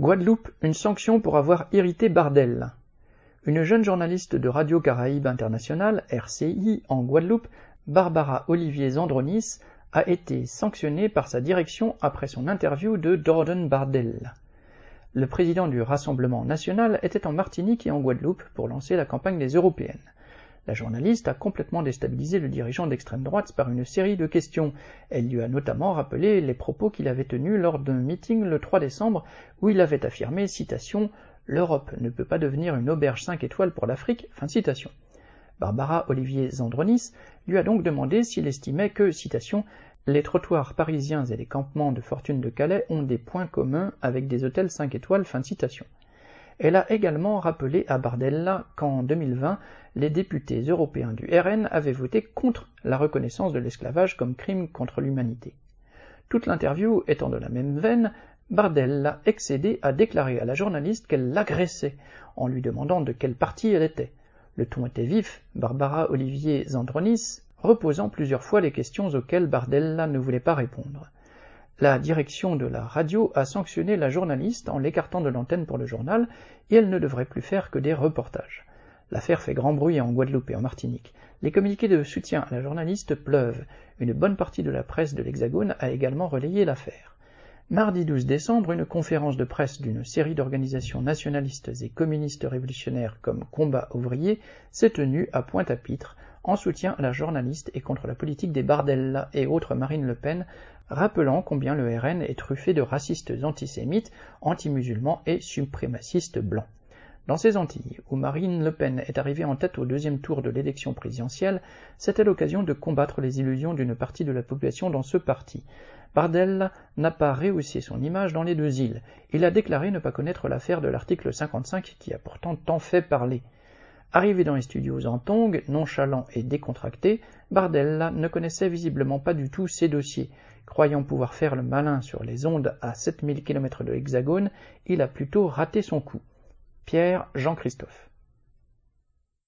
Guadeloupe, une sanction pour avoir irrité Bardel. Une jeune journaliste de Radio Caraïbe International, RCI, en Guadeloupe, Barbara Olivier Zandronis, a été sanctionnée par sa direction après son interview de Jordan Bardel. Le président du Rassemblement national était en Martinique et en Guadeloupe pour lancer la campagne des européennes. La journaliste a complètement déstabilisé le dirigeant d'extrême droite par une série de questions. Elle lui a notamment rappelé les propos qu'il avait tenus lors d'un meeting le 3 décembre où il avait affirmé, citation, L'Europe ne peut pas devenir une auberge 5 étoiles pour l'Afrique. Barbara Olivier Zandronis lui a donc demandé s'il estimait que, citation, les trottoirs parisiens et les campements de fortune de Calais ont des points communs avec des hôtels 5 étoiles, fin citation. Elle a également rappelé à Bardella qu'en 2020, les députés européens du RN avaient voté contre la reconnaissance de l'esclavage comme crime contre l'humanité. Toute l'interview étant de la même veine, Bardella, excédé, a déclaré à la journaliste qu'elle l'agressait, en lui demandant de quel parti elle était. Le ton était vif, Barbara Olivier Zandronis reposant plusieurs fois les questions auxquelles Bardella ne voulait pas répondre. La direction de la radio a sanctionné la journaliste en l'écartant de l'antenne pour le journal, et elle ne devrait plus faire que des reportages. L'affaire fait grand bruit en Guadeloupe et en Martinique. Les communiqués de soutien à la journaliste pleuvent. Une bonne partie de la presse de l'Hexagone a également relayé l'affaire. Mardi 12 décembre, une conférence de presse d'une série d'organisations nationalistes et communistes révolutionnaires comme Combat ouvrier s'est tenue à Pointe-à-Pitre en soutien à la journaliste et contre la politique des Bardella et autres Marine Le Pen, rappelant combien le RN est truffé de racistes antisémites, anti-musulmans et suprémacistes blancs. Dans ces Antilles, où Marine Le Pen est arrivée en tête au deuxième tour de l'élection présidentielle, c'était l'occasion de combattre les illusions d'une partie de la population dans ce parti. Bardella n'a pas rehaussé son image dans les deux îles. Il a déclaré ne pas connaître l'affaire de l'article 55 qui a pourtant tant fait parler. Arrivé dans les studios en tongue, nonchalant et décontracté, Bardella ne connaissait visiblement pas du tout ses dossiers. Croyant pouvoir faire le malin sur les ondes à 7000 km de l'Hexagone, il a plutôt raté son coup. Pierre Jean-Christophe